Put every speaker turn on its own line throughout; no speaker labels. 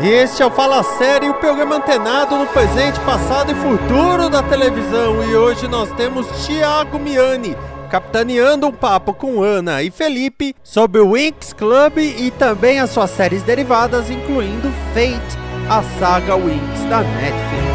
Este é o Fala Série, o programa antenado no presente, passado e futuro da televisão. E hoje nós temos Thiago Miani, capitaneando um papo com Ana e Felipe sobre o Winx Club e também as suas séries derivadas, incluindo Fate, a saga Winx da Netflix.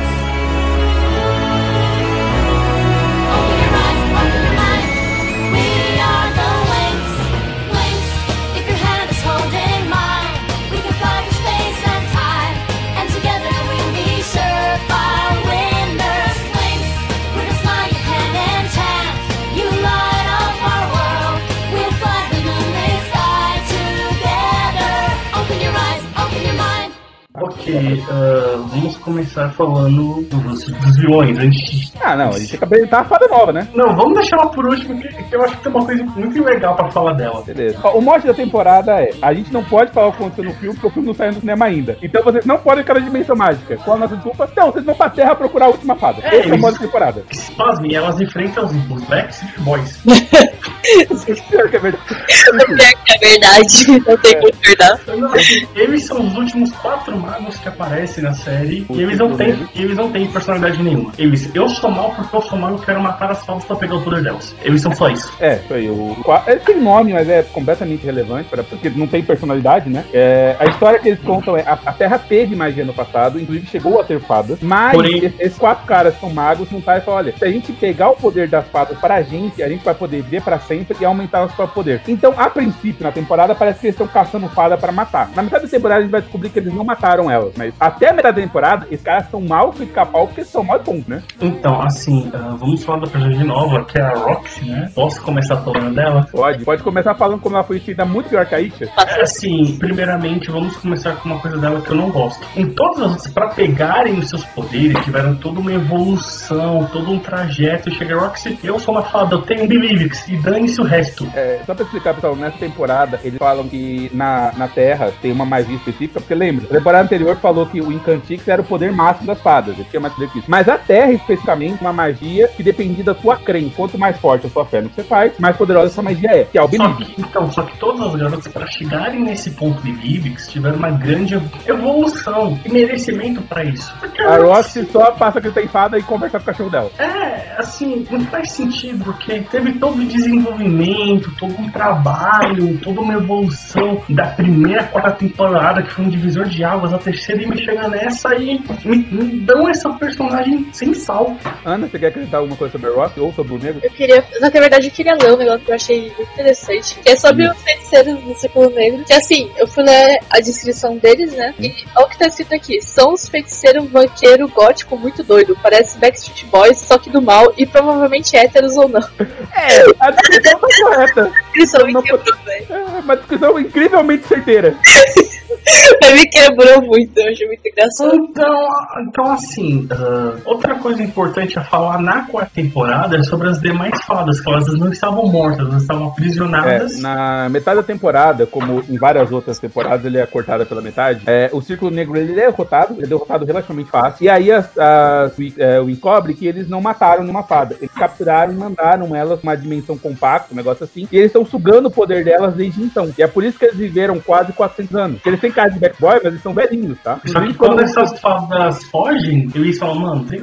Ok, ah, vamos começar falando dos, dos vilões antes.
Ah, não, a gente tem que apresentar a fada nova, né?
Não, vamos deixar ela por último, que, que eu acho que tem uma coisa muito legal pra falar dela.
Beleza. Ó, O mote da temporada é: a gente não pode falar o que aconteceu no filme, porque o filme não saiu no cinema ainda. Então vocês não podem ficar na dimensão mágica. Qual a nossa desculpa? Não, vocês vão pra terra procurar a última fada.
É,
Esse é o
isso.
modo da temporada.
Pasmem, elas enfrentam os, os Backstreet Boys.
Pior que é verdade.
É verdade, não tem como discordar.
Não, assim, eles são os últimos quatro magos que aparecem na série e eles não têm, eles não têm personalidade nenhuma. Eles, eu sou mal porque eu sou mal e eu quero matar as fadas pra pegar o poder delas. Eles são só isso.
É, aí. O, ele tem nome, mas é completamente relevante, pra- porque não tem personalidade, né? É, a história que eles contam é: a, a Terra teve magia no passado, inclusive chegou a ter fadas, mas
Porém-
es- esses quatro caras são magos, não tá e falam: olha, se a gente pegar o poder das fadas pra gente, a gente vai poder viver pra sempre e aumentar nosso próprio poder. Então, a princípio, na temporada, parece que eles estão caçando fada pra matar. Na metade da temporada, a gente vai descobrir que eles não mataram mas até a metade da temporada, esses caras são mal com pica-pau porque são mal bons, né?
Então, assim, ah, vamos falar da personagem nova, que é a Roxy, né? Posso começar falando dela?
Pode, pode começar falando como ela foi feita muito pior que a Isha.
É, Assim, primeiramente, vamos começar com uma coisa dela que eu não gosto. Em todas as outras, pra pegarem os seus poderes, tiveram toda uma evolução, todo um trajeto. Chega a Roxy, eu sou uma fada, eu tenho Believix, e dane-se o resto.
É, só pra explicar, pessoal, nessa temporada eles falam que na, na Terra tem uma magia específica, porque lembra, a temporada anterior falou que o Incantix era o poder máximo das fadas, ele tinha mais poder que isso. Mas a Terra, especificamente, uma magia que dependia da sua crença. Quanto mais forte a sua fé no que você faz, mais poderosa essa magia é, que é o
Só que, então, só que todas as garotas, pra chegarem nesse ponto de Believix, tiveram uma grande evolução e merecimento pra isso. Porque
A Roxy só passa que tem fada e conversa com o cachorro dela.
É, assim, não faz sentido, porque teve todo o desenvolvimento, todo um trabalho, toda uma evolução da primeira quarta temporada, que foi um divisor de águas, a terceira e me chega nessa e me, me dão essa personagem sem sal.
Ana, você quer acrescentar alguma coisa sobre a Roxy ou sobre o negro?
Eu queria, só que na verdade eu queria ler um negócio que eu achei muito interessante, que é sobre os feiticeiros do Círculo Negro. Que assim, eu fui ler a descrição deles, né? E olha o que tá escrito aqui: são os feiticeiros vaqueiro gótico muito doido, parece Backstreet Boys, só que do mal, e provavelmente héteros ou não.
A descrição tá correta.
Descrição
Não-. É uma descrição incrivelmente certeira.
Me quebrou muito, eu achei muito engraçado.
Então, então assim, ah, outra coisa importante a falar na quarta temporada é sobre as demais fadas, que elas não estavam mortas, elas estavam aprisionadas.
É, na metade da temporada, como em várias outras temporadas, ele é cortado pela metade. é, o Círculo Negro ele é derrotado, ele é derrotado relativamente fácil. E aí as, as, o- é, o encobre que eles não mataram nenhuma fada. Eles capturaram e mandaram elas uma dimensão compacta, um negócio assim. E eles estão sugando o poder delas desde então. E é por isso que eles viveram quase 400 anos. Porque eles têm cara de backboy, mas eles são velhinhos, tá?
Só que quando essas fadas fogem, eles falam, mano, tem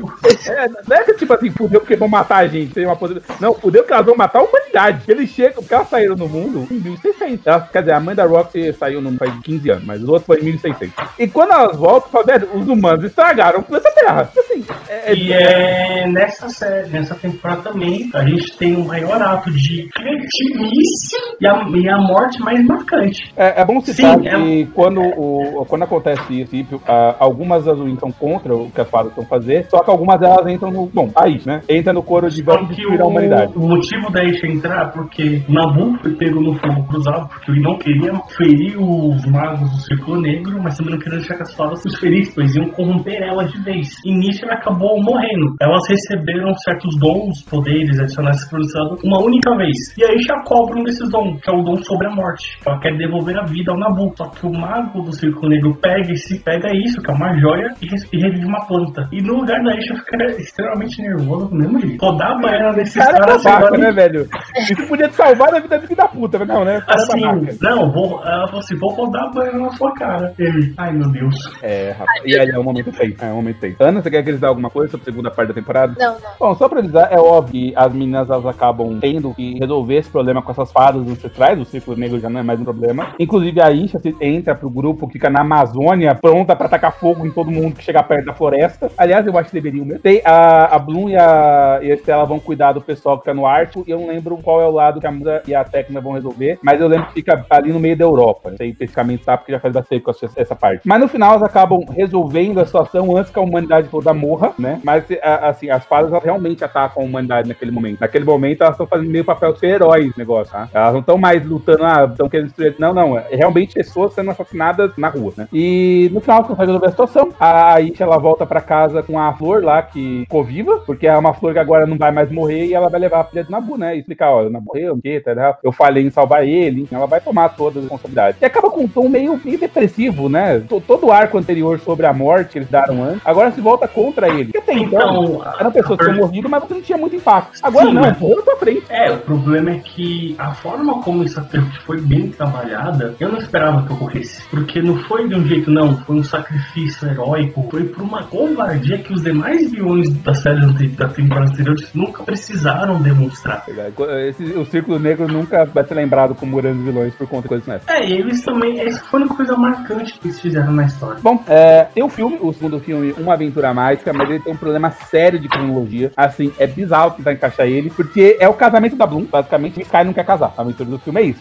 É, não é que tipo assim, fudeu porque vão matar a gente, tem uma possibilidade. Não, fudeu que elas vão matar a humanidade. Eles chegam, porque elas saíram no mundo em 1600. Elas, quer dizer, a mãe da Roxy saiu no faz 15 anos, mas os outros foi em 1600. E quando elas voltam, falam, velho, os humanos estragaram o planeta Terra. Tipo Assim, é,
E é nessa série, nessa temporada também, a gente tem o maior ato de cretinice e a, e a morte mais marcante.
É, é bom citar
Sim, é-
que quando quando, o, quando acontece tipo, ah, algumas das estão contra o que as fadas estão fazer, só que algumas delas entram no. Bom, aí, né? Entra no coro de vamos destruir a humanidade.
o, motivo da Isha entrar é porque Nabu foi pego no fogo cruzado, porque ele não queria ferir os magos do Círculo Negro, mas também não queria deixar que as fadas os ferissem, pois iam corromper elas de vez. E nisso ela acabou morrendo. Elas receberam certos dons, poderes adicionais cruzados uma única vez. E a Isha cobra um desses dons, que é o dom sobre a morte. Ela quer devolver a vida ao Nabu. Só que o mago do Círculo Negro pega, esse, pega isso, que é uma joia, e, e revive uma planta. E no lugar da Isha fica extremamente nervoso do mesmo jeito. Rodar a baiana desses
Cara, é
caras
babaca,
agora-
né, velho? Isso podia te salvar da vida do filho da puta, mas não, né? Cara, é
Assim,
babaca.
não, vou, ela falou assim, vou rodar a baiana na sua cara. Ele, ai meu Deus.
É, rapaz. E aí é um momento feio. É um momento feio. Ana, você quer que eles dêem alguma coisa sobre a segunda parte da temporada?
Não, não.
Bom, só pra avisar, é óbvio que as meninas elas acabam tendo que resolver esse problema com essas fadas ancestrais, o círculo negro já não é mais um problema. Inclusive a Isha se- entra pro grupo que fica na Amazônia, pronta pra tacar fogo em todo mundo que chegar perto da floresta. Aliás, eu acho que deveriam mesmo. Tem a, a Bloom e a, e a Estela vão cuidar do pessoal que tá no Ártico, e eu não lembro qual é o lado que a Musa e a Tecna vão resolver, mas eu lembro que fica ali no meio da Europa. Não sei especificamente tá, porque já faz bastante com essa parte. Mas no final elas acabam resolvendo a situação antes que a humanidade toda morra, né? Mas a- assim, as fadas realmente atacam a humanidade naquele momento. Naquele momento elas estão fazendo meio papel de ser heróis negócio, tá? Elas não estão mais lutando, ah, estão querendo destruir. Não, não. É realmente pessoas sendo assassinadas na rua, né? E no final consegue resolver a situação. A Isha ela volta pra casa com a flor lá que ficou viva, porque é uma flor que agora não vai mais morrer e ela vai levar a filha do Nabu, né? E explicar, ó, Nabu morreu, o quê, tá, eu falhei em salvar ele, ela vai tomar toda a responsabilidade. E acaba com um tom meio, meio depressivo, né? To- Todo o arco anterior sobre a morte que eles deram antes, agora se volta contra ele. Porque até então,
Então,
eram pessoas que tinham morrido, mas você não tinha muito impacto. Agora
Sim,
não,
mas-
morreu tua frente.
É, o problema é que a forma como isso foi bem trabalhada, eu não esperava que ocorresse. Porque não foi de um jeito, não, foi um sacrifício heróico, foi por uma covardia que os demais vilões da série da temporada anterior nunca precisaram demonstrar.
Verdade. Esse- o Círculo Negro nunca vai ser lembrado como grandes vilões por conta de coisas nessa.
É, e eles também, essa foi uma coisa marcante que eles fizeram na história.
Bom, é, tem o filme, o segundo filme, Uma Aventura Mágica, mas ele tem um problema sério de cronologia. Assim, é bizarro tentar encaixar ele, porque é o casamento da Bloom. Basicamente, o Sky não quer casar. A aventura do filme é isso.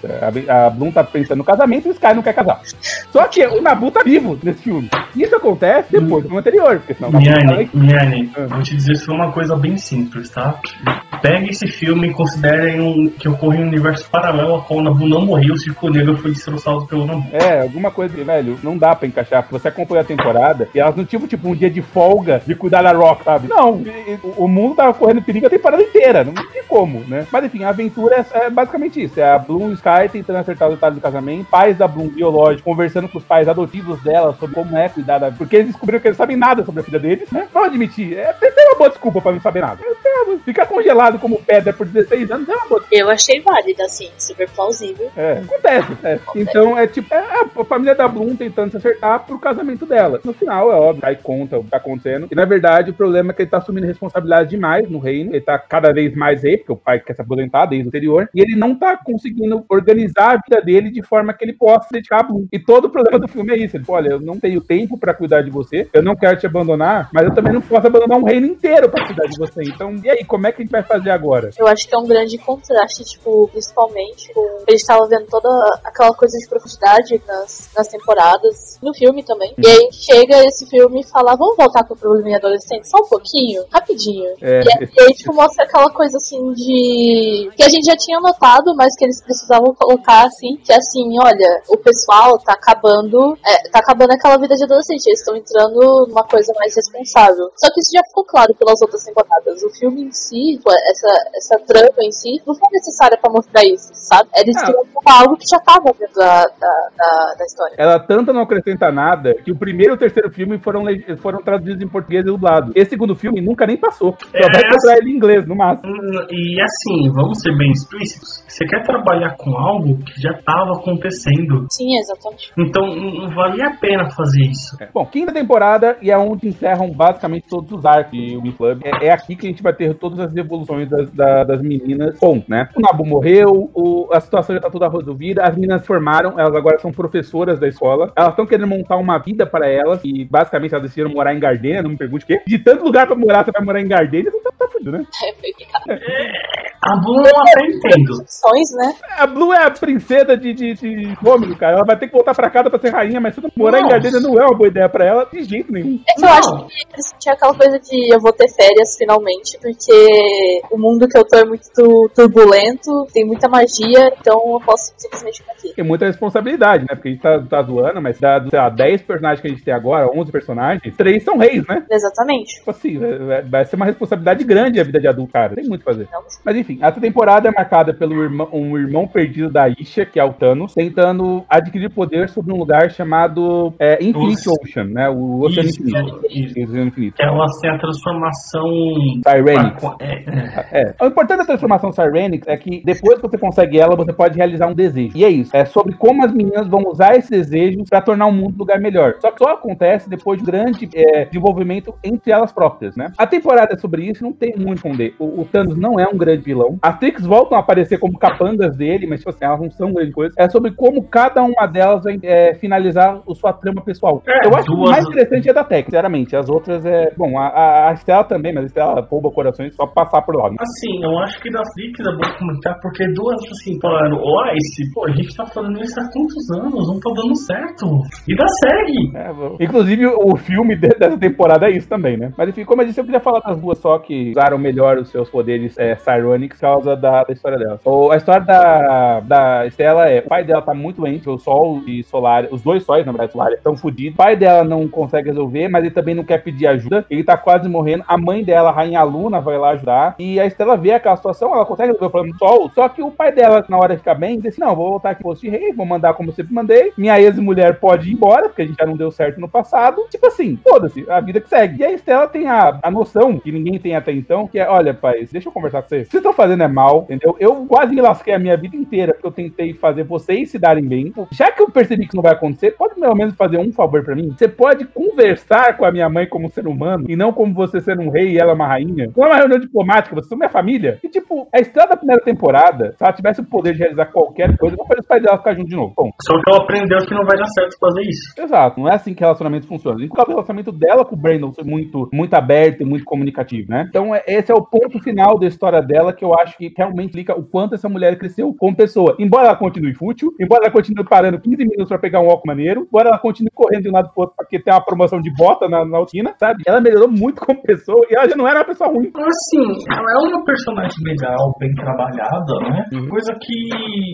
A, a Bloom tá pensando no casamento e o Sky não quer casar. Só que o Nabu tá vivo nesse filme. Isso acontece depois do filme anterior, porque senão
Miane, Miane,
Ah.
vou te dizer só uma coisa bem simples, tá? Pegue esse filme e considerem um, que ocorre em um universo paralelo ao qual o Nabu não morreu, o Círculo Negro foi destroçado pelo Nabu.
É, alguma coisa, que, velho, não dá pra encaixar. porque Você acompanha a temporada e elas não tinham, tipo, um dia de folga de cuidar da Rock, sabe? Não, o mundo tava correndo perigo a temporada inteira. Não tem como, né? Mas enfim, a aventura é, é basicamente isso. É a Bloom e Sky tentando acertar o detalhe do casamento, pais da Bloom biológico conversando com os pais adotivos dela sobre como é cuidar da. Porque eles descobriram que eles sabem nada sobre a filha deles, né? Vamos admitir, é, tem uma boa desculpa pra não saber nada. É, Ficar congelado como pedra por 16 anos é uma boa
Eu achei válida, assim, super plausível.
é, acontece. é. Então é tipo, é a família da Bloom tentando se acertar pro casamento dela. No final, é óbvio, aí conta o que tá acontecendo. E na verdade, o problema é que ele tá assumindo responsabilidade demais no reino. Ele tá cada vez mais rei, porque o pai quer se aposentar desde o anterior. E ele não tá conseguindo organizar a vida dele de forma que ele possa dedicar a Bloom. E todo o problema do filme é isso. Ele fala, olha, eu não tenho tempo pra cuidar de você, eu não quero te abandonar, mas eu também não posso abandonar um reino inteiro pra cuidar de você. Então, e aí, como é que a gente vai fazer agora?
Eu acho que é um grande contraste, tipo, principalmente com. A gente tava vendo toda aquela coisa de profundidade nas, nas temporadas, no filme também. E aí chega esse filme e fala, vamos voltar pro probleminha adolescente só um pouquinho, rapidinho.
É,
E, aí- e aí, tipo, mostra aquela coisa assim de. que a gente já tinha notado, mas que eles precisavam colocar assim, que assim, olha, o pessoal tá acabando. é, tá acabando aquela vida de adolescente, eles estão entrando numa coisa mais responsável. Só que isso já ficou claro pelas outras temporadas. O filme em si, essa, essa trama em si, não foi necessária pra mostrar isso, sabe? Eles
Ah.
queriam algo que já tava dentro da, da, da, da história.
Ela tanto não acrescenta nada que o primeiro e o terceiro filme foram, foram traduzidos em português e dublado. Esse segundo filme nunca nem passou. Só
É,
vai encontrar ele em inglês, no máximo.
Hum, E assim, vamos ser bem explícitos. Você quer trabalhar com algo que já estava acontecendo.
Sim, exatamente.
Então não não valia a pena fazer isso.
Bom, quinta temporada e é onde encerram basicamente todos os arcos de Wing Club. É, é aqui que a gente vai ter todas as evoluções das, da- das meninas. Bom, né? O Nabu morreu, o- a situação já tá toda resolvida, as meninas formaram, elas agora são professoras da escola. Elas estão querendo montar uma vida para elas e basicamente elas decidiram morar em Gardenia, não me pergunte o quê. De tanto lugar pra morar, você vai morar em Gardenia, você tá, tá fudido, né?
É.
A Blue eu até entendo.
Opções, né?
A Blue é a princesa de, de, de Cômico, cara. Ela vai ter que voltar pra casa pra ser rainha, mas se não morar em
Nossa.
Gardenia não é uma boa ideia pra ela de jeito nenhum.
É que eu acho que eles tinham aquela coisa de eu vou ter férias finalmente, porque o mundo que eu tô é muito tu- turbulento, tem muita magia, então eu posso simplesmente ficar aqui.
Tem muita responsabilidade, né? Porque a gente tá, tá zoando, mas da, sei lá, 10 personagens que a gente tem agora, 11 personagens, 3 são reis, né?
Exatamente.
Tipo assim, vai, vai ser uma responsabilidade grande a vida de adulto, cara. Tem muito o que fazer.
Não.
Mas enfim, essa temporada é marcada pelo irmão, um irmão perdido da Isha, que é o Thanos, tentando adquirir poder sobre um lugar chamado é, Infinite. Ocean, né? O Oceano
Isso,
Infinito.
isso.
Oceano Infinito.
Ela tem a transformação.
Tyranic.
É, é.
É. O importante da transformação Cyrenix é que depois que você consegue ela, você pode realizar um desejo. E é isso. É sobre como as meninas vão usar esses desejos pra tornar o mundo um lugar melhor. Só que só acontece depois de grande é, desenvolvimento entre elas próprias, né? A temporada é sobre isso, não tem muito a esconder. O, o Thanos não é um grande vilão. As Trix voltam a aparecer como capangas dele, mas tipo assim, elas não são grande coisa. É sobre como cada uma delas vai é, finalizar a sua trama pessoal.
É,
Eu acho que o mais interessante é da Tech, sinceramente. As outras é. Bom, a, a, a Stella também, mas a Stella rouba corações só pra passar por lá. né?
Assim, eu acho que das Trix é bom comentar, porque duas assim falaram, ó, esse, pô, a gente tá falando isso há tantos anos, não tá dando certo. E dá segue.
É, Inclusive, o filme de- dessa temporada é isso também, né? Mas enfim, como eu disse, eu queria falar das duas só que usaram melhor os seus poderes é, por causa da, da história dela. O- a história da, da Stella é: o pai dela tá muito doente, o Sol e Solar, os dois sóis, na verdade, Solar, estão fodidos. O pai dela não consegue resolver, mas ele também não quer pedir ajuda. Ele tá quase morrendo. A mãe dela, a Rainha Luna, vai lá ajudar. E a Stella vê aquela situação, ela consegue resolver o problema do Sol. Só que o pai dela, na hora de ficar bem, diz assim: não, vou voltar aqui pro de rei, vou mandar como eu sempre mandei. Minha ex-mulher pode ir embora, porque a gente já não deu certo no passado. Tipo assim, foda-se, a vida que segue. E a Estela tem a, a noção, que ninguém tem até então, que é: olha, pai, deixa eu conversar com você. Vocês estão fazendo é mal, entendeu? Eu quase me lasquei a minha vida inteira, porque eu tentei fazer vocês se darem bem. Já que eu percebi que isso não vai acontecer, pode pelo menos fazer um favor pra mim? Você pode conversar com a minha mãe como ser humano, e não como você ser um rei e ela uma rainha. Não é uma reunião diplomática, vocês são minha família. E tipo, a Estela da primeira temporada, se ela tivesse o poder de realizar qualquer coisa, eu fazer os pais dela ficar juntos de novo. Bom,
Só que ela aprendeu que não vai dar certo fazer isso.
Exato, não é assim que relacionamento funciona. Inclusive, o relacionamento dela com o Brandon foi muito, muito aberto e muito comunicativo, né? Então, é- esse é o ponto final da história dela que eu acho que realmente explica o quanto essa mulher cresceu como pessoa. Embora ela continue fútil, embora ela continue parando 15 minutos pra pegar um óculos maneiro, embora ela continue correndo de um lado pro outro porque tem uma promoção de bota na, na altina, sabe? Ela melhorou muito como pessoa e ela já não era uma pessoa ruim.
Assim, ela é uma personagem legal, bem trabalhada, né? Coisa que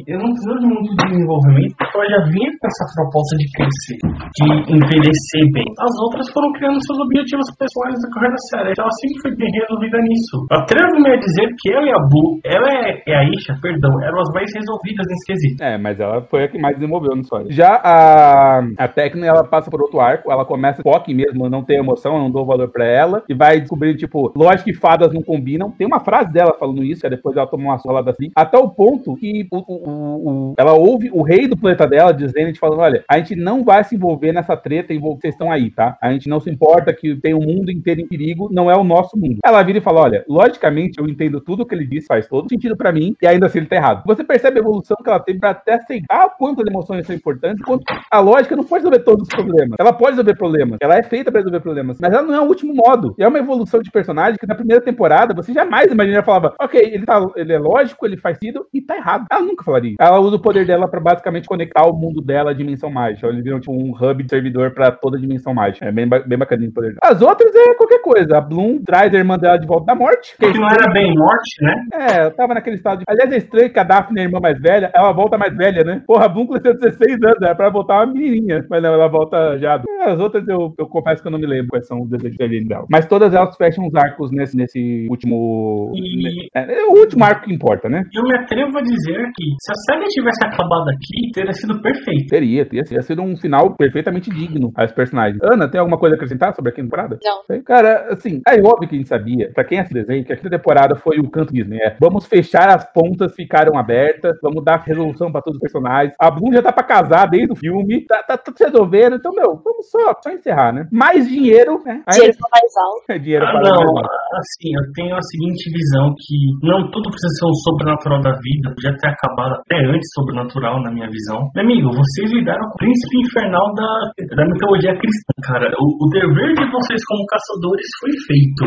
eu não preciso de muito desenvolvimento, porque ela já vinha com essa proposta de crescer, de envelhecer bem. As outras foram criando seus objetivos pessoais na carreira séria. Ela sempre foi bem resolvida nisso. Atrevo-me a dizer que ela e a Ela é, é a Isha, perdão, eram as mais resolvidas nesse quesito.
É, mas ela foi a que mais desenvolveu na história. Já a, a Tecna, ela passa por outro arco, ela começa foque mesmo, não tem emoção, não dou valor pra ela, e vai descobrir, tipo, lógico que fadas não combinam. Tem uma frase dela falando isso, que é depois ela toma uma solada assim, até o ponto que o, o- o- ela ouve o rei do planeta dela dizendo, te falando, olha, a gente não vai se envolver nessa treta e vocês estão aí, tá? A gente não se importa que tem o mundo inteiro em perigo, não é o nosso mundo. Ela vira e fala, olha, logicamente eu entendo tudo que ele disse, faz todo sentido pra mim, e ainda assim ele tá errado. Você percebe a evolução que ela teve pra até aceitar quantas emoções são importantes, quanto a lógica não pode resolver todos os problemas. Ela pode resolver problemas, ela é feita pra resolver problemas, mas ela não é o último modo. E é uma evolução de personagem que na primeira temporada você jamais imaginaria falava, ok, ele, tá, ele é lógico, ele faz sentido e tá errado. Ela nunca falaria. Ela usa o poder dela pra basicamente conectar o mundo dela à dimensão mágica. Eles viram tipo um hub de servidor pra toda a dimensão mágica. É bem, bem bacaninho o poder dela. As outras é qualquer coisa. A Bloom traz a irmã dela de volta da morte. Que
não era bem morte, né?
É, eu tava naquele estado de. Aliás, é estranho que a Daphne é a irmã mais velha, ela volta mais velha, né? Porra, a Bloom cresceu 16 anos, era pra voltar uma menininha. Mas não, ela volta já. É, As outras eu, eu confesso que eu não me lembro quais são os desejos dela. Mas todas elas fecham os arcos nesse, nesse último.
E
É, é o último arco que importa, né?
eu me atrevo a dizer que se a série tivesse acabado aqui, teria sido perfeito.
Teria, teria, teria sido um final perfeitamente digno aos personagens. Ana, tem alguma coisa a acrescentar sobre a quinta temporada?
Não.
Cara, assim, é óbvio que a gente sabia, pra quem assiste desenho, que a quinta temporada foi o canto Disney. É, vamos fechar as pontas, ficaram abertas, vamos dar resolução pra todos os personagens. A Bloom já tá pra casar desde o filme, tá, tá tudo se resolvendo, então, meu, vamos só, só encerrar, né? Mais dinheiro, né? Aí-
Dinheiro foi mais alto.
é dinheiro
Ah,
para
não,
mais.
assim, eu tenho a seguinte visão que não tudo precisa ser um sobrenatural da vida, podia ter acabado até antes sobrenatural na minha visão. Meu amigo, vocês lidaram com o príncipe infernal da, da mitologia cristã, cara. O, o dever de vocês como caçadores foi feito.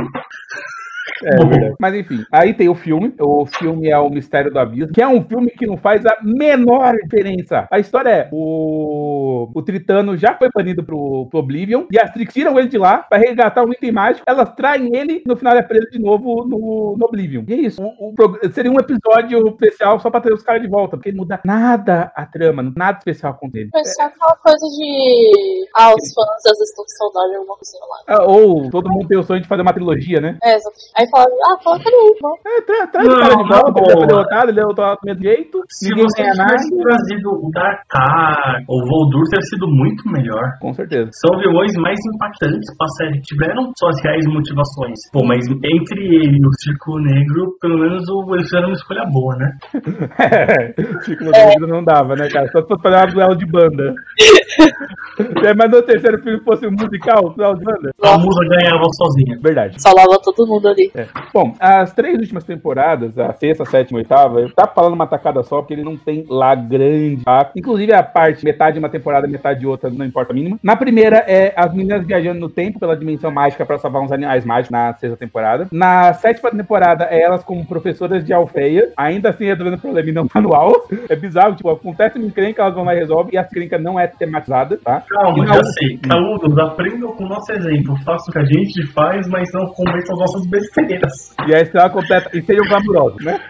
É verdade. Mas enfim, aí tem o filme. O filme é O Mistério do Abismo, que é um filme que não faz a menor diferença. A história é: o, o Tritano já foi banido pro, pro Oblivion e as Trix tiram ele de lá pra resgatar um item mágico. Elas traem ele e no final é preso de novo no, no Oblivion. E é isso. O- o seria um episódio especial só pra ter os caras de volta, porque não muda nada a trama, nada especial com ele.
Foi só aquela coisa de. Ah, os fãs às vezes estão com saudade de alguma coisinha lá.
Ah, Ou todo mundo tem o sonho de fazer uma trilogia, né?
É, exato. Aí fala, ah, coloca ele aí, bom.
É, tra traz o
Não,
cara de volta, ele foi derrotado, ele é derrotado do mesmo jeito,
Se
ninguém
você
ganha nada.
tivesse trazido o Darkar ou o Voldur, teria sido muito melhor.
Com certeza.
São vilões mais impactantes pra série. Tiveram suas reais motivações. Pô, mas entre ele e o Círculo Negro, pelo menos o- eles fizeram uma escolha boa, né?
É, no Dedo não dava, né, cara? Só se fosse fazer uma duelo de banda. É, mas no terceiro filme fosse um musical, duelo de banda.
A musa ganhava sozinha.
Verdade.
Salvava todo mundo ali.
É. Bom, as três últimas temporadas, a sexta, a sétima e a oitava, eu tava falando uma tacada só, porque ele não tem lá grande. Tá? Inclusive a parte, metade de uma temporada, metade de outra, não importa a mínima. Na primeira é as meninas viajando no tempo pela dimensão mágica pra salvar uns animais mágicos na sexta temporada. Na sétima temporada é elas como professoras de Alfeia, ainda assim resolvendo problema e não manual. É bizarro, tipo, acontece uma encrenca, elas vão lá e resolvem, e a encrenca não é tematizada, tá?
Calma,
na
já sei. Alunos, aprendam com o nosso exemplo. Faça o que a gente faz, mas não cometam as nossas besteiras.
E a estrela completa, e sejam glamurosos, né?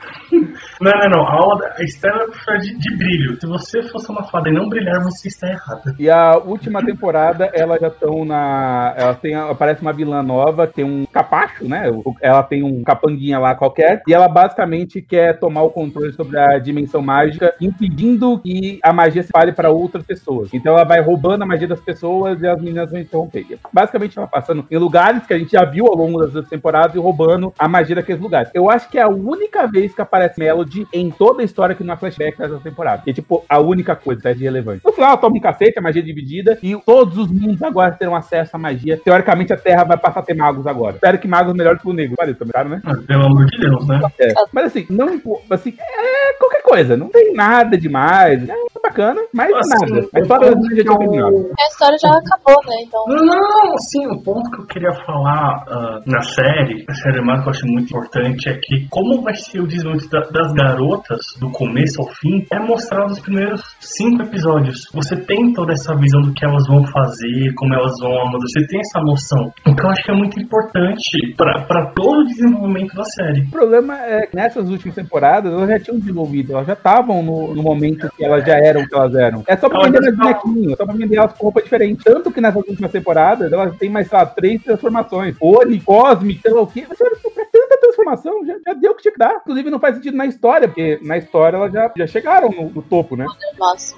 Não, não, não. A, aula da- a estrela foi de, de brilho. Se você fosse uma fada e não brilhar, você está errada.
E a última temporada, elas já estão na. Elas têm, aparece uma vilã nova, tem um capacho, né? O- Ela tem um capanguinha lá qualquer. E ela basicamente quer tomar o controle sobre a dimensão mágica, impedindo que a magia se espalhe para outras pessoas. Então ela vai roubando a magia das pessoas e as meninas vão interromper. Basicamente ela passando em lugares que a gente já viu ao longo das temporadas e roubando a magia daqueles lugares. Eu acho que é a única vez que aparece Melody em toda a história que não é flashback dessa temporada. Que é tipo a única coisa que é de relevante. No final ela toma um cacete, a magia é dividida, e todos os mundos agora terão acesso à magia. Teoricamente a Terra vai passar a ter magos agora. Espero que magos melhor que o negro. Valeu, também, claro, né?
Ah, Pelo amor de Deus, né?
É. Mas assim, não assim, é qualquer coisa, não tem nada demais. É bacana, mas
Assim,
nada. A história já tinha terminado.
A história já acabou, né? Então.
Não, assim, o ponto que eu queria falar ah, na série, mais que eu acho muito importante, é que como vai ser o desenvolvimento da- das garotas, do começo ao fim, é mostrado nos primeiros cinco episódios. Você tem toda essa visão do que elas vão fazer, como elas vão amadurecer, você tem essa noção. Então eu acho que é muito importante pra todo o desenvolvimento da série.
O problema é que nessas últimas temporadas elas já tinham desenvolvido, elas já estavam no, no momento que elas já eram o que elas eram. É só pra
Elas
vender mais bonequinhos, é só pra vender elas com roupa diferente. Tanto que nessas últimas temporadas elas têm mais, sei lá, três transformações. Oni, Cosmic, sei lá o. Pra tanta transformação, já, deu o que tinha que dar. Inclusive não faz sentido na história, porque na história elas já, já chegaram no, no topo, né?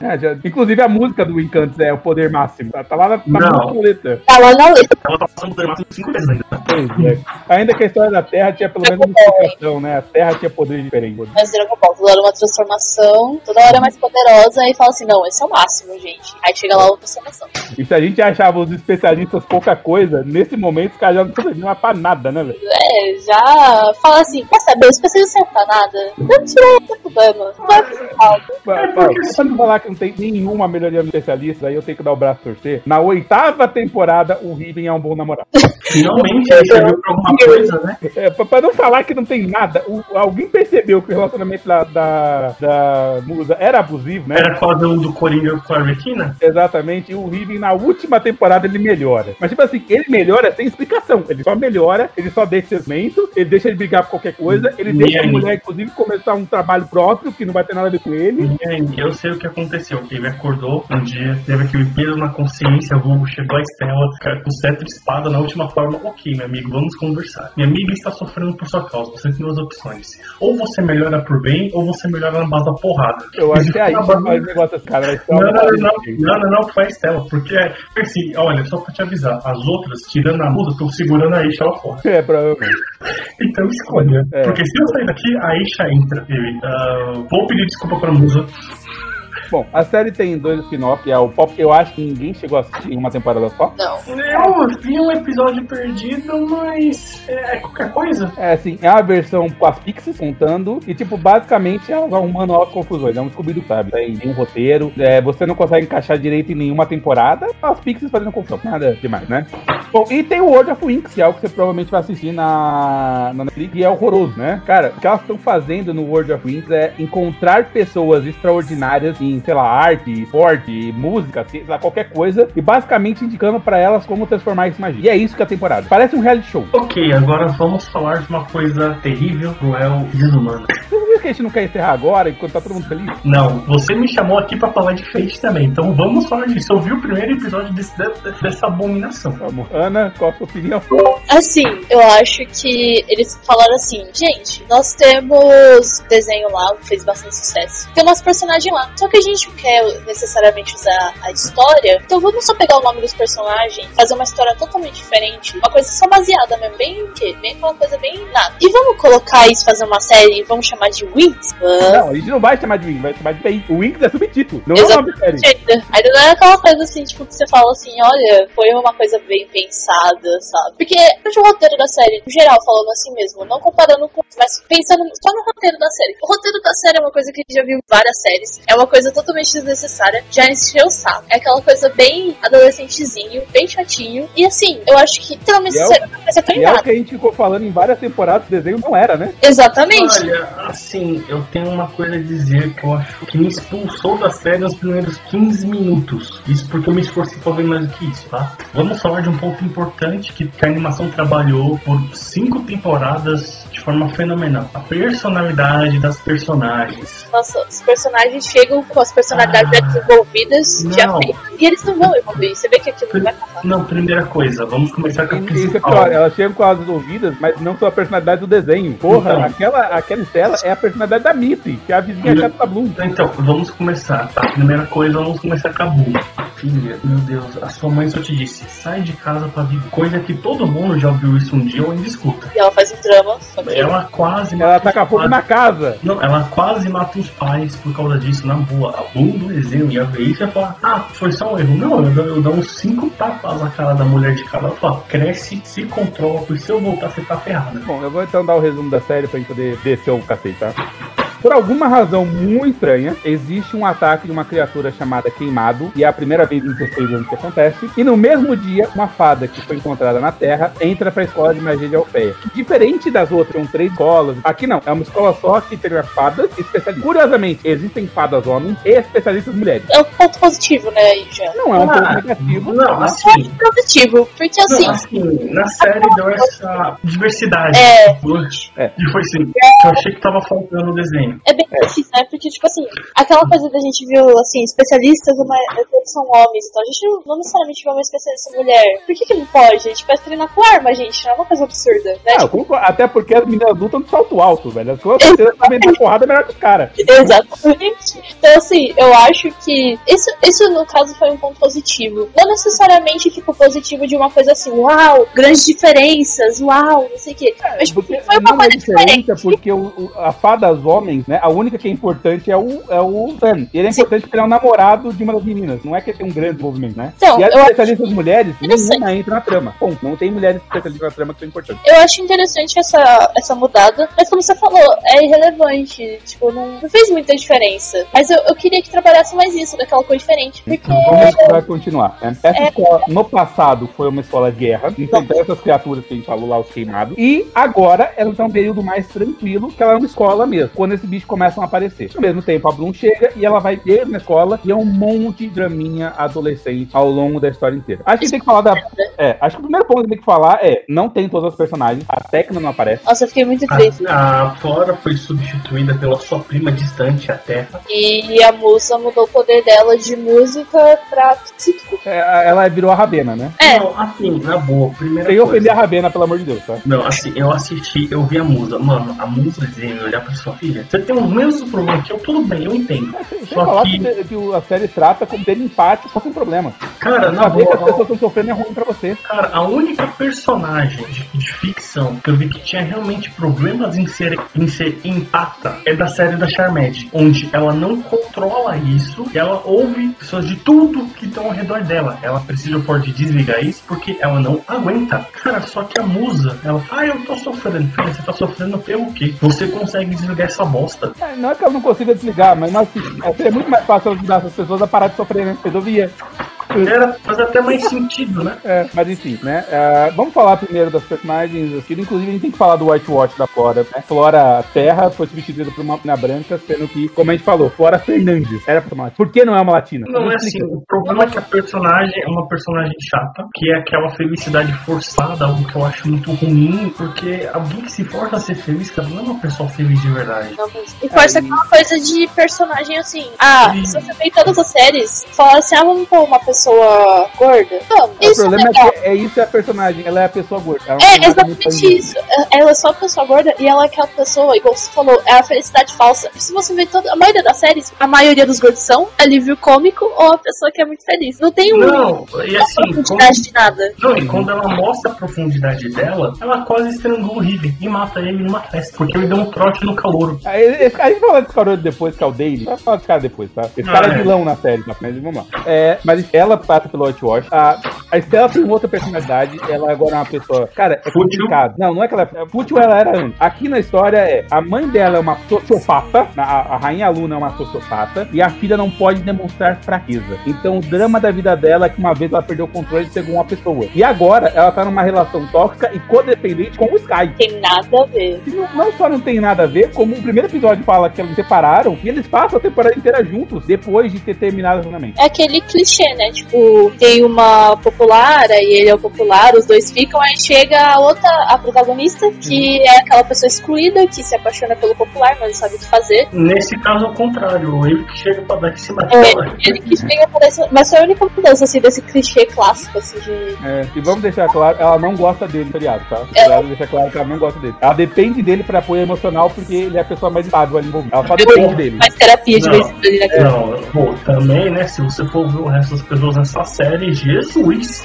É, já- inclusive a música do Encantos é o poder máximo. Tá, tá lá na, na letra.
Tá lá na letra.
Ela tá passando por máximo cinco vezes ainda.
Pois é. Ainda que a história da Terra tinha pelo menos uma explicação, né? A Terra tinha poder diferente.
Mas Dragon Ball, toda hora uma transformação, toda hora é mais poderosa e fala assim, não, esse é o máximo, gente. Aí chega lá outra transformação.
E se a gente achava os especialistas pouca coisa, nesse momento os caras já não serviam pra nada, né, velho?
É, já fala assim, quer saber, os especialistas não pra nada. Não tirou o problema. Não vai.
Pra, não falar que não tem nenhuma melhoria no especialista, aí eu tenho que dar o braço a torcer. Na oitava temporada, o Riven é um bom namorado.
Finalmente ele serviu pra alguma coisa, né?
É, pra, pra não falar que não tem nada, o- alguém percebeu que o relacionamento da, da, da musa era abusivo, né?
Era quase o do Coringa com a Arlequina.
Exatamente, e o Riven na última temporada ele melhora. Mas tipo assim, ele melhora sem explicação. Ele só melhora, ele só deixa segmento, ele deixa ele brigar por qualquer coisa, ele deixa a
aí?
mulher, inclusive, começar um trabalho próprio, que não vai ter nada a ver com ele.
Aí, eu sei o que aconteceu. Ele acordou um dia, teve aquele peso na consciência, vulgo, chegou a Estela, cara, com cetro e espada na última forma. Ok, meu amigo, vamos conversar. Minha amiga está sofrendo por sua causa. Você tem duas opções. Ou você melhora por bem, ou você melhora na base da porrada.
Eu acho que é aí faz o negócio desse cara. Ser
Não, não, não, não, não, não, foi a Estela, porque assim, olha, só pra te avisar, as outras, tirando a muda, estão segurando a lá fora.
É, provavelmente.
Então escolha.
É.
Porque se eu sair daqui, a Isha entra. Ah, vou pedir desculpa pra musa.
Bom, a série tem dois spin-off, que é o Pop, eu acho que ninguém chegou a assistir em uma temporada só.
Não.
Eu vi um episódio perdido, mas é qualquer coisa.
É assim, é uma versão com as pixies contando, e tipo, basicamente é um manual de confusões, é um Scooby-Doo, sabe? Tem um roteiro, é, você não consegue encaixar direito em nenhuma temporada, as pixies fazendo confusão, nada demais, né? Bom, e tem o World of Winx, que é o que você provavelmente vai assistir na, na Netflix, e é horroroso, né? Cara, o que elas estão fazendo no World of Winx é encontrar pessoas extraordinárias em, sei lá, arte, esporte, música, sei lá, qualquer coisa, e basicamente indicando pra elas como transformar isso em magia. E é isso que é a temporada. Parece um reality show.
Ok, agora vamos falar de uma coisa terrível, cruel e desumana.
Você não viu que a gente não quer encerrar agora, enquanto tá todo mundo feliz?
Não, você me chamou aqui pra falar de Fate também, então vamos falar disso. Eu vi o primeiro episódio desse- de- dessa abominação.
Vamos. Ana, qual a sua opinião?
Assim, eu acho que eles falaram assim, gente, nós temos desenho lá, fez bastante sucesso. Tem umas personagens lá. Só que a gente não quer necessariamente usar a história. Então vamos só pegar o nome dos personagens, fazer uma história totalmente diferente. Uma coisa só baseada mesmo, bem o quê? Bem aquela coisa bem nada. E vamos colocar isso, fazer uma série e vamos chamar de Wings? Vamos.
Não, a gente não vai chamar de Wink, vai chamar de TI. O Wink é subtítulo, não é o nome da série.
Ainda não é aquela coisa assim, tipo, que você fala assim, olha, foi uma coisa bem pensada, sabe? Porque o roteiro da série, no geral, falando assim mesmo, não comparando com. Mas pensando só no roteiro da série. O roteiro da série é uma coisa que a gente já viu em várias séries. É uma coisa totalmente desnecessária. Já encheu o saco. É aquela coisa bem adolescentezinho, bem chatinho. E assim, eu acho que literalmente
E é
não
E é o que a gente ficou falando em várias temporadas, o desenho não era, né?
Exatamente.
Olha, assim, eu tenho uma coisa a dizer que eu acho que me expulsou da série nos primeiros 15 minutos. Isso porque eu me esforcei pra ver mais do que isso, tá? Vamos falar de um ponto importante que a animação trabalhou por cinco temporadas de forma fenomenal. A personalidade das personagens.
Nossa, os personagens chegam com as personalidades já desenvolvidas, já
Não.
feitas, e eles não vão evoluir. Você vê que aquilo não vai acabar.
Não, primeira coisa, vamos começar com a
Isso é
principal.
pior, elas chegam com as ouvidas, mas não são a personalidade do desenho. Porra,
Então.
aquela, aquela Estela é a personalidade da Mitty, que é a vizinha chata da Bloom.
Então, vamos começar, tá? Primeira coisa, vamos começar com a Bu. Filha, meu Deus, a sua mãe só te disse, sai de casa pra vir. Coisa que todo mundo já ouviu isso um dia ou ainda escuta.
E ela faz um drama. ok?
Ela quase
Ela
mata
taca
os
fogo
pais.
na casa.
Não, ela quase mata os pais por causa disso na boa. Do desenho ia ver isso e ia falar, ah, foi só um erro. Não, eu dou, eu dou uns cinco tapas na cara da mulher de cara. Ela fala, cresce, se controla, porque se eu voltar, você tá ferrada.
Bom, eu vou então dar o resumo da série pra gente poder descer o cacete, tá? Por alguma razão muito estranha, existe um ataque de uma criatura chamada Queimado, e é a primeira vez em 16 anos que acontece. E no mesmo dia, uma fada que foi encontrada na Terra entra pra escola de magia de Alfeia. Diferente das outras, são três escolas. Aqui não, é uma escola só que tem fadas e especialistas. Curiosamente, existem fadas homens e especialistas mulheres.
É um ponto positivo, né, já.
Não é um
Ah,
ponto negativo.
Não, assim,
Positivo, porque assim,
não, assim, na série deu essa diversidade.
É.
É.
E foi assim, eu achei que tava faltando no desenho.
É difícil, né? Porque, tipo assim, aquela coisa da gente viu, assim, especialistas, mas todos são homens, então a gente não, não necessariamente vê uma especialista mulher. Por que que não pode? A gente pode treinar com arma, gente, não é uma coisa absurda, né?
Ah, concordo, até porque as meninas lutam de salto alto, velho. As coisas sabem dar porrada melhor que os caras.
Exatamente. Então, assim, eu acho que isso, isso, no caso, foi um ponto positivo. Não necessariamente ficou positivo de uma coisa assim, uau, grandes diferenças, uau, não sei o quê. Mas, tipo,
Porque
foi uma
é
coisa
diferente,
diferente.
porque o, o- a fada dos homens, né? A única que é importante é o, é o Sam. Ele é
Sim.
importante porque ele é o namorado de uma das meninas. Não é que ele tem um grande envolvimento, né?
Então,
e as
eu acho
especialistas mulheres, nenhuma entra na trama. Bom, não tem mulheres especialistas na trama que são importantes.
Eu acho interessante essa, essa mudada, mas como você falou, é irrelevante, tipo, não, não fez muita diferença. Mas eu, eu queria que trabalhasse mais isso, daquela coisa diferente, porque...
Então, vamos vai continuar. né? Essa escola, no passado, foi uma escola de guerra. Então, tem essas criaturas que a gente falou lá, os queimados. E agora, ela tá um período mais tranquilo, que ela é uma escola mesmo. Quando esses bichos começam a aparecer. Ao mesmo tempo, a Bloom chega e ela vai mesmo na escola e é um monte de draminha adolescente ao longo da história inteira. Acho que tem que falar da. É, acho que o primeiro ponto que tem que falar é: não tem todas as personagens. A Tecna não aparece.
Nossa, eu fiquei muito triste.
A, a Flora foi substituída pela sua prima distante, a Terra.
E a musa mudou o poder dela de música pra psíquico.
É, ela virou a Rabena, né?
É.
Não, assim, na boa, primeira
Sem
coisa.
ofender a Rabena, pelo amor de Deus, tá?
Não, assim, eu assisti, eu vi a musa. Mano, a musa dizendo, olhar pra sua filha. Você tem os mesmos problemas que eu, tudo bem, eu entendo.
Sem
Só
falar
que-
que, que o- a série trata como ter empate só sem problema.
Cara, na
Saber que as
boa,
pessoas estão sofrendo é ruim pra você.
Cara, a única personagem de, de ficção que eu vi que tinha realmente problemas em ser, em ser empata é da série da Charmed, onde ela não controla isso e ela ouve pessoas de tudo que estão ao redor dela. Ela precisa pode desligar isso porque ela não aguenta. Cara, só que a musa, ela fala, ah, eu tô sofrendo. Filha, você tá sofrendo pelo quê? Você consegue desligar essa bosta.
É, Não é que ela não consiga desligar, mas assim, é, muito mais fácil ajudar essas pessoas a parar de sofrer, né? Resolvia.
Era fazer até mais sentido, né?
É, mas enfim, né? ah, vamos falar primeiro das personagens. aqui. Inclusive, a gente tem que falar do Whitewash da Flora, né? Flora Terra foi substituída por uma menina branca, sendo que, como a gente falou, Flora Fernandes era pra uma latina. Por que não é uma latina?
Não
Me
é assim, o problema é que a personagem é uma personagem chata, que é aquela felicidade forçada, algo que eu acho muito ruim, porque alguém que se força a ser feliz, cara, não é uma pessoa feliz de verdade.
E força
Aí-
aquela coisa de personagem assim. Ah,
Sim.
se você vê em todas as séries, fala assim, ah, vamos pôr uma pessoa gorda. Vamos,
O
isso é
problema
legal.
é que é isso é a personagem, ela é a pessoa gorda.
É,
nada
exatamente isso. Ela é só uma pessoa gorda e ela é aquela pessoa, igual você falou, é a felicidade falsa. Se você vê toda a maioria das séries, a maioria dos gordos são alívio cômico ou a pessoa que é muito feliz. Não tem um
Não, e assim, quando,
profundidade de nada.
não, e quando ela mostra a profundidade dela, ela quase estrangula o Riven e mata ele numa festa, porque ele deu um trote no calouro.
Aí, esse- A gente fala desse cara depois, que é o Daily. Vai falar desse cara depois, tá? Esse
Ah,
cara é
é.
vilão na série, tá? Mas vamos lá. É, mas ela passa pelo Whitewash. A, a Estela tem outra personalidade. Ela agora é uma pessoa. Cara, é
Fútil?
complicado. Não, não é que ela é. Fútil ela era antes. Aqui na história é: a mãe dela é uma sociopata. A, a rainha Luna é uma sociopata. E a filha não pode demonstrar fraqueza. Então o drama da vida dela é que uma vez ela perdeu o controle e pegou uma pessoa. E agora ela tá numa relação tóxica e codependente com o Sky.
Tem nada a ver.
Não, não só não tem nada a ver, como o primeiro episódio fala que eles separaram e eles passam a temporada inteira juntos depois de ter terminado o relacionamento.
É aquele clichê, né? Tipo, tem uma popular, aí ele é o popular, os dois ficam, aí chega a outra, a protagonista, que é aquela pessoa excluída, que se apaixona pelo popular, mas não sabe o que fazer.
Nesse caso, ao contrário, ele que chega pra dar em cima
É,
dela.
ele que chega parece. Mas foi a única mudança, assim, desse clichê clássico, assim, de.
É, e vamos deixar claro, ela não gosta dele no feriado, tá? Ela deixa claro que ela não gosta dele. Ela depende dele pra apoio emocional porque ele é a pessoa mais estável ali envolvida. Ela só depende dele.
Faz terapia de vez em quando na
Não, pô, também, né? Se você for ver o resto das pessoas nessa série, Jesus!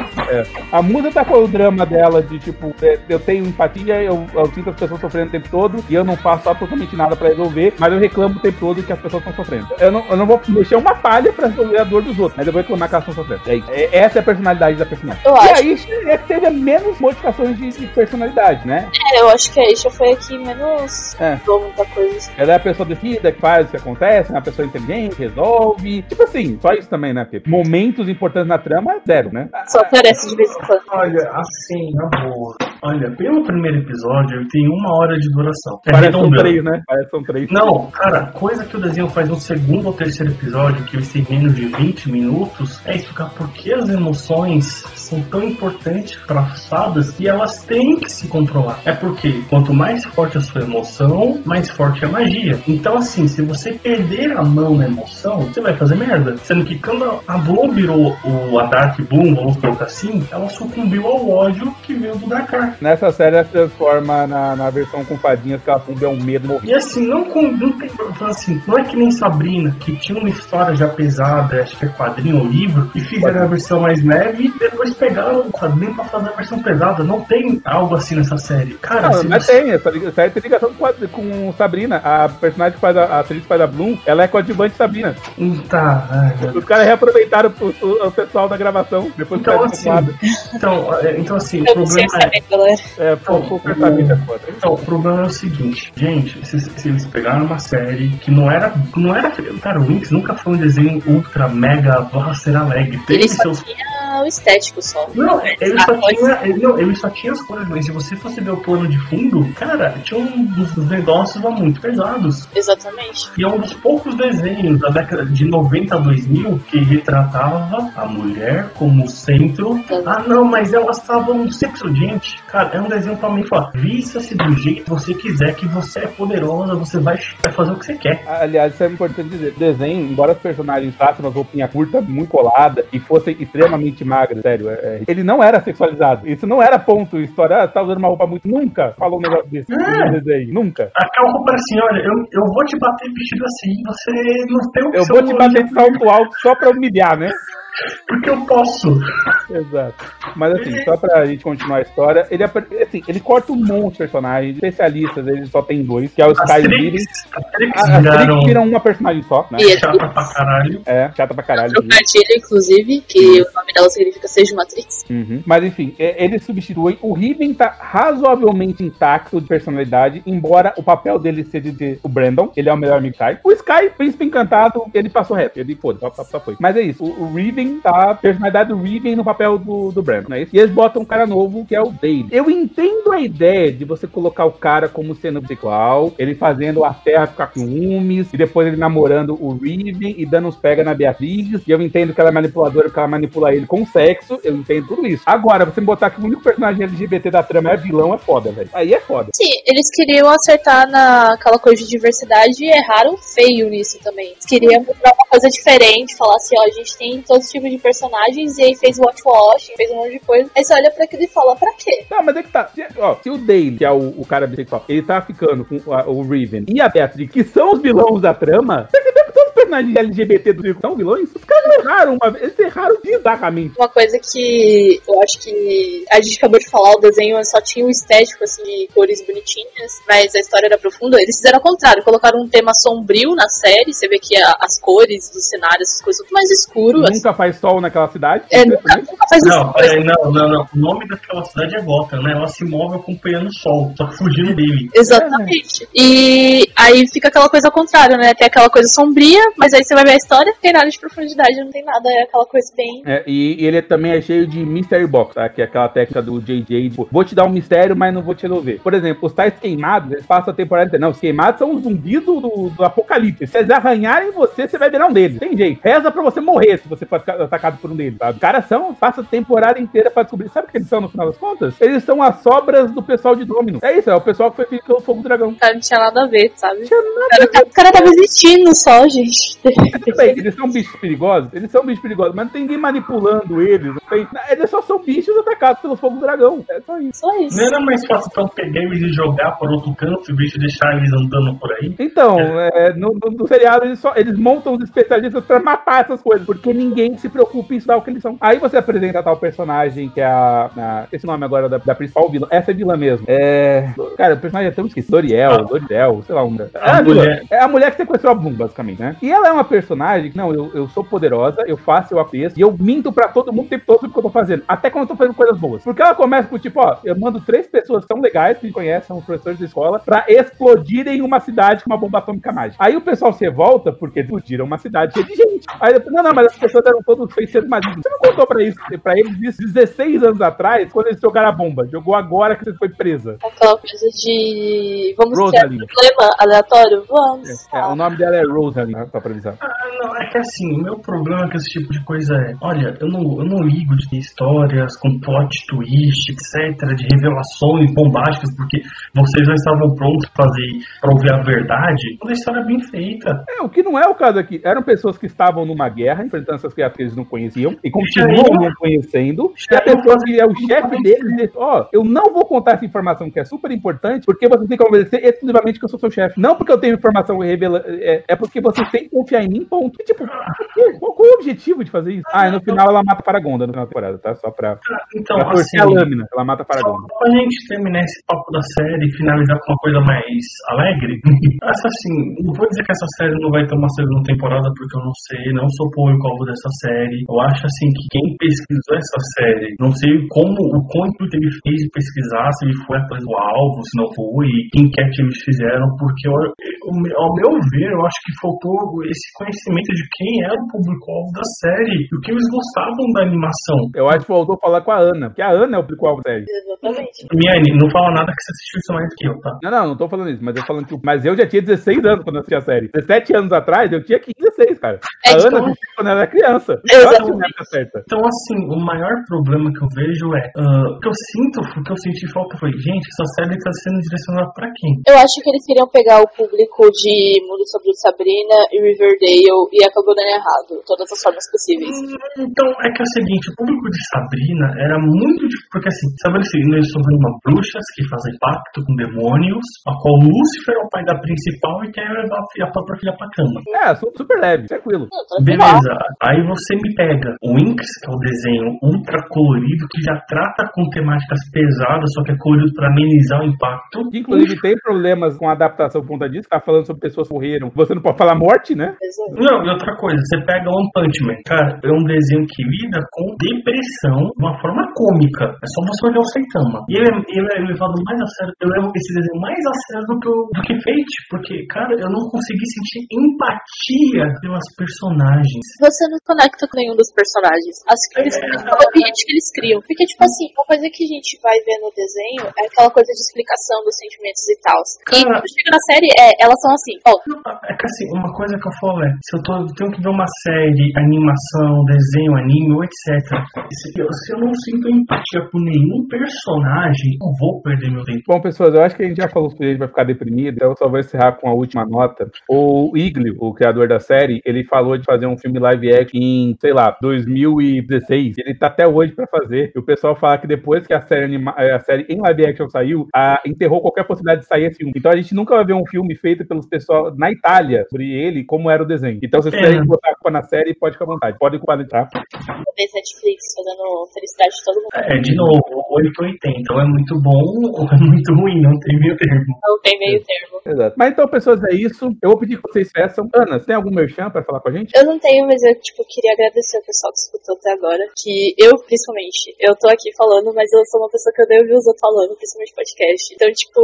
A Musa tá com o drama dela de tipo, é, eu tenho empatia, eu, eu sinto as pessoas sofrendo o tempo todo e eu não faço absolutamente nada pra resolver, mas eu reclamo o tempo todo que as pessoas estão sofrendo. Eu não, eu não vou mexer uma palha pra resolver a dor dos outros, mas eu vou reclamar que elas estão sofrendo. É isso. É- essa é a personalidade da personagem.
Eu
e
acho.
aí é que teve menos modificações de, de personalidade, né?
É, eu acho que a Isha foi aqui menos.
É.
mudou muita coisa. assim.
Ela é a pessoa decidida, que faz o que acontece, é uma pessoa inteligente, resolve. Tipo assim, só isso também, né? Porque momentos importantes na trama, zero, né?
Só aparece de vez em quando.
Olha, assim, na boa. Olha, pelo primeiro episódio, ele tem uma hora de duração. É
Parece
redondão.
três, né? Parece são três.
Não, cara, coisa que o desenho faz no segundo ou terceiro episódio, que eles têm menos de 20 minutos, é explicar por que as emoções são tão importantes para as fadas e elas têm que se controlar. É porque quanto mais forte a sua emoção, mais forte a magia. Então, assim, se você perder a mão na emoção, você vai fazer merda. Sendo que quando a Bloom virou o, a Dark Bloom, vamos colocar assim, ela sucumbiu ao ódio que veio do Dakar.
Nessa série ela se transforma na, na versão com fadinhas que ela fundo é um medo morrer.
E assim, não, com, não tem então, assim, não é que nem Sabrina, que tinha uma história já pesada, acho que é quadrinho ou livro, e fizeram a versão mais leve e depois pegaram o quadrinho pra fazer a versão pesada. Não tem algo assim nessa série. Cara,
Não, mas
você-
tem, essa série tem ligação com, a- com Sabrina. A personagem que faz a, a atriz que faz a Bloom, ela é coadjuvante Sabrina.
Tá.
Os caras reaproveitaram o, o- o pessoal da gravação, depois que
Então,
faz
assim, então, é, então assim, o
Eu não
problema é.
Galera.
É, pô, pô, pensamento é.
Então, o problema é o seguinte, gente, se, se eles pegaram uma série que não era. Não era. Cara, o Winx nunca foi um desenho ultra, mega, blaster alegre.
Só
seus
tinha estético só.
Não, ele só,
Ah,
tinha, ele, não, ele só tinha as cores, mas se você fosse ver o plano de fundo, cara, tinha um dos negócios lá muito pesados.
Exatamente.
E é um dos poucos desenhos da década de 90 a 2000 que retratava a mulher como centro. Ah, não, mas elas estavam sexo. Gente, cara, é um desenho pra mim falar: vista-se do jeito que você quiser, que você é poderosa, você vai, vai fazer o que você quer.
Aliás, isso é importante dizer. O desenho, embora os personagens usassem umas roupinhas curtas, muito colada e fossem extremamente magros, sério, é- é, ele não era sexualizado. Isso não era ponto. História, ah, tá usando uma roupa muito. Nunca falou um negócio desse
É.
desenho. Nunca.
Aquela roupa assim: olha, eu, eu vou te bater vestido assim, você não tem o que
Eu vou te bater de salto alto só pra humilhar, né?
Porque eu posso.
Exato. Mas assim, só pra gente continuar a história, ele, assim, ele corta um monte de personagens. Especialistas, ele só tem dois, que é o
As
Sky e o Viren.
tricks, as tricks
viram uma personagem só, né?
E
chata pra caralho.
É, chata pra caralho.
Trocadilho, inclusive, que o nome ela significa seja Matrix.
Uhum. Mas enfim, é- eles substituem. O Riven tá razoavelmente intacto de personalidade, embora o papel dele seja de o Brandon, ele é o melhor amigo do Sky. O Sky, príncipe encantado, ele passou reto. Ele foda, só, só, só foi. Mas é isso. O, o Riven tá. A personalidade do Riven no papel do, do é isso? E eles botam um cara novo que é o Dale. Eu entendo a ideia de você colocar o cara como sendo bissexual, ele fazendo a Terra ficar com ciúmes, e depois ele namorando o Riven e dando uns pega na Beatriz. E eu entendo que ela é manipuladora, que ela manipula ele com sexo. Eu entendo tudo isso. Agora, você botar que o único personagem LGBT da trama é vilão, é foda, velho. Aí é foda.
Sim, eles queriam acertar naquela coisa de diversidade e erraram feio nisso também. Eles queriam mostrar uma coisa diferente, falar assim, ó, a gente tem todos os tipos de personagens, e aí fez watch watch, fez um monte de coisa. Aí você olha pra aquilo e fala, pra quê?
Tá, mas é que tá. Se, ó, se o Dale, que é o, o cara bissexual, ele tá ficando com a- o Riven e a Beatriz, que são os vilões da trama, percebeu que todos os personagens LGBT do circo são vilões? Os caras erraram uma vez, eles erraram bizarramente.
Uma coisa que eu acho que a gente acabou de falar, o desenho só tinha o estético, assim, de cores bonitinhas, mas a história era profunda. Eles fizeram ao contrário, colocaram um tema sombrio na série, você vê que a- as cores do cenário, essas coisas, tudo mais escuro. assim.
Nunca faz sol naquela cidade.
É, nunca, nunca faz
Não, peraí, não, não, não. O nome daquela cidade é Gotham, né? Ela se move acompanhando o sol, só que fugindo dele.
Exatamente. E aí fica aquela coisa ao contrário, né? Tem aquela coisa sombria, mas aí você vai ver a história, não tem nada de profundidade, não tem nada, é aquela coisa bem.
É, e, e ele também é cheio de mystery box, tá? Que é aquela técnica do JJ, tipo, vou te dar um mistério, mas não vou te resolver. Por exemplo, os tais queimados, eles passam a temporada inteira. Não, os queimados são os zumbis do, do, do apocalipse. Se eles arranharem você, você vai virar um deles. Tem jeito. Reza pra você morrer se você for ficar atacado por um deles, sabe? Os caras são, passa a temporada inteira pra descobrir. Sabe o que eles são no final das contas? Eles são as sobras do pessoal de Domino. É isso, é o pessoal que foi feito pelo Fogo do Dragão.
Cara, não tinha nada a ver, sabe?
Tinha
O cara, tá- o cara tava existindo só, gente.
Bem, eles são bichos perigosos? Eles são bichos perigosos, mas não tem ninguém manipulando eles. Tem... Eles só são bichos atacados pelo fogo do dragão. É só isso.
Só isso.
Não era mais fácil então pegar eles e jogar por outro canto vez de deixar eles andando por aí?
Então, é, no, no, no seriado, eles, só, eles montam os especialistas pra matar essas coisas, porque ninguém se preocupa em estudar o que eles são. Aí você apresenta tal personagem, que é a. a- esse nome agora da, da principal vilã. Essa é vilã mesmo. É. Cara, o personagem é tão esquecido. Doriel, Doriel, sei lá. Um, é,
A
a vilã.
mulher.
é a mulher que sequestrou a Bloom, basicamente, né? E ela é uma personagem que, não, eu, eu sou poderosa, eu faço, eu apeço, e eu minto pra todo mundo o tempo todo sobre o que eu tô fazendo. Até quando eu tô fazendo coisas boas. Porque ela começa com tipo, ó, eu mando três pessoas são legais, que me conhecem, são os professores da escola, pra explodirem uma cidade com uma bomba atômica mágica. Aí o pessoal se revolta porque explodiram uma cidade cheia de gente. Aí depois, não, não, mas as pessoas eram todos feiticeiros malignos. Você não contou pra isso, pra eles isso 16 anos atrás, quando eles jogaram a bomba. Jogou agora que você foi presa.
Aquela coisa de. Vamos
Rosalie.
um problema aleatório? Vamos.
É, o nome dela é Rosalie, né, só pra avisar.
Ah, não, é que assim, o meu problema com esse tipo de coisa é, olha, eu não, eu não ligo de histórias com plot twist, etc, de revelações bombásticas, porque vocês já estavam prontos pra fazer, pra ouvir a verdade, quando a história é bem feita.
É, o que não é o caso aqui. Eram pessoas que estavam numa guerra, enfrentando essas criaturas que eles não conheciam, e continuam não conhecendo. E a pessoa que é o chefe deles diz: Ó, eu não vou contar essa informação que é super importante, porque você tem que obedecer exclusivamente que eu sou seu chefe. Não porque eu tenho informação revela é, é porque vocês têm que confiar em mim, ponto. E, tipo, por quê? qual, qual o objetivo de fazer isso? Ah, no final ela mata Paragonda no final da temporada, tá? Só pra,
Então,
pra
assim,
a lâmina, ela mata Paragonda.
Só pra gente terminar esse papo da série e finalizar com uma coisa mais alegre, essa assim, não vou dizer que essa série não vai ter uma segunda temporada porque eu não sei, não sou público-alvo dessa série. Eu acho assim que quem pesquisou essa série, não sei como, o quanto ele fez de pesquisar, se ele foi atrás do alvo, se não foi, e que enquete eles fizeram, porque eu- ao meu ver, eu acho que faltou esse conhecimento de quem era o público-alvo da série, e o que eles gostavam da animação.
Eu acho que faltou falar com a Ana, porque a Ana é o público-alvo da série.
Exatamente.
Miane, não fala nada que você assistiu isso mais que eu, tá?
Não, não, não tô falando isso, mas eu falando que. Mas eu já tinha 16 anos quando eu assisti a série. 17 anos atrás, eu tinha 15, 16, cara.
É,
a
tipo,
Ana assistiu quando ela era criança.
Exatamente.
Eu acho que na época certa.
Então, assim, o maior problema que eu vejo é. ah, o que eu sinto, o que eu senti falta foi, gente, essa série tá sendo direcionada pra quem?
Eu acho que eles queriam pegar o público de Mundo sobre Sabrina e Riverdale e acabou dando errado, todas as formas possíveis.
Então, é que é o seguinte, o público de Sabrina era muito difícil, porque assim, Sabrina é sobre uma bruxa que fazem pacto com demônios, a qual Lúcifer é o pai da principal e quer levar a própria filha pra cama.
É, su- super leve, tranquilo.
Beleza, aí você me pega o Winx, que é o desenho ultra colorido, que já trata com temáticas pesadas, só que é colorido pra amenizar o impacto.
Inclusive tem problemas com a adaptação por conta disso, que a falando sobre pessoas que morreram. Você não pode falar morte, né?
Não, e outra coisa, você pega One Punch Man, cara, é um desenho que lida com depressão de uma forma cômica. É só você olhar o Saitama. E ele, é- ele é levado mais a sério, eu levo esse desenho mais a sério do que, o, do que Fate, porque, cara, eu não consegui sentir empatia pelas personagens.
Você não conecta com nenhum dos personagens. As que eles o ambiente que eles criam. Porque, tipo assim, uma coisa que a gente vai ver no desenho é aquela coisa de explicação dos sentimentos e tal. E chega na série, é, elas são assim, ó,
É que assim, uma coisa que eu falo é, se eu tô, tenho que ver uma série, animação, desenho, anime, ou etc. Se eu, se eu não sinto empatia por nenhum personagem, eu vou perder meu tempo.
Bom, pessoas, eu acho que a gente já falou que a gente vai ficar deprimido, então eu só vou encerrar com a última nota. O Iglio, o criador da série, ele falou de fazer um filme live action em, sei lá, 2016. Ele tá até hoje pra fazer. E o pessoal fala que depois que a série, anima- eh, a série em live action saiu, a- enterrou qualquer possibilidade de sair esse filme. Então a gente nunca vai ver um filme feito pelos pessoal na Itália sobre ele, como era o desenho. Então, se vocês
É.
quiserem botar a culpa na série, pode ficar à vontade. Podem culpar, tá?
talvez Netflix fazendo felicidade de todo mundo.
É, de novo, 880, ou é muito bom ou é muito ruim, não tem meio termo.
Não tem meio termo.
Exato. Mas então, pessoas, é isso. Eu vou pedir que vocês peçam. Ana, você tem algum merchan pra falar com a gente?
Eu não tenho, mas eu, tipo, queria agradecer ao pessoal que escutou até agora. Que eu, principalmente, eu tô aqui falando, mas eu sou uma pessoa que eu devo ouvir os outros falando, principalmente podcast. Então, tipo,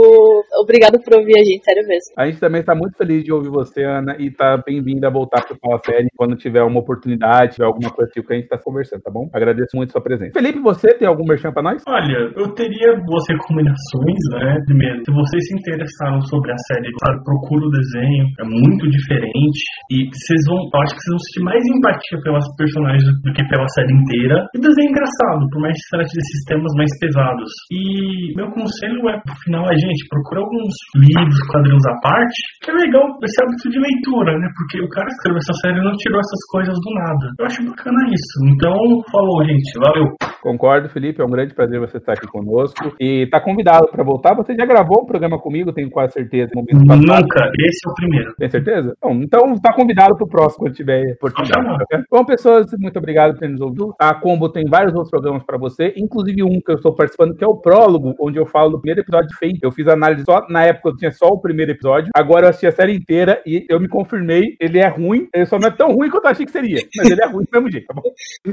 obrigado por ouvir a gente, sério mesmo.
A gente também está muito feliz de ouvir você, Ana, e tá bem-vinda a voltar para Fala Série quando tiver uma oportunidade, tiver alguma coisa que a gente está conversando, tá bom? Agradeço muito sua presença. Felipe, você tem algum merchan para nós?
Olha, eu teria duas recomendações, né? Primeiro, se vocês se interessaram sobre a série, claro, procura o desenho, é muito diferente. E vocês vão, eu acho que vocês vão sentir mais empatia pelas personagens do que pela série inteira. E o desenho é engraçado, por mais que trate desses temas mais pesados. E meu conselho é, pro final, é, gente, procura alguns livros, quadrinhos à parte, que é legal esse hábito de leitura, né? Porque o cara que escreveu essa série não tirou essas coisas do nada. Eu acho bacana isso. Então, falou, gente. Valeu.
Concordo, Felipe, é um grande prazer você estar aqui conosco. E tá convidado para voltar. Você já gravou um programa comigo, tenho quase certeza.
Nunca. Esse é o primeiro.
Tem certeza? Bom, então tá convidado pro próximo quando tiver oportunidade.
Tá? Bom,
pessoas, muito obrigado por ter nos ouvido. A Combo tem vários outros programas para você, inclusive um que eu estou participando, que é o Prólogo, onde eu falo do primeiro episódio de Fate. Eu fiz análise só na época, eu tinha só o primeiro episódio. Agora eu assisti a série inteira e eu me confirmei. Ele é ruim, ele só não é tão ruim quanto eu achei que seria, mas ele é ruim do mesmo jeito, tá bom?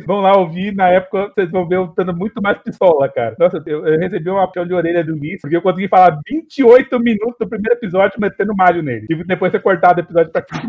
Vão lá ouvir, na época vocês vão ver eu dando muito mais pistola, cara. Nossa, eu, eu recebi uma apel de orelha do Luiz, porque eu consegui falar 28 minutos do primeiro episódio metendo malho nele. Que depois ser cortado o episódio pra 15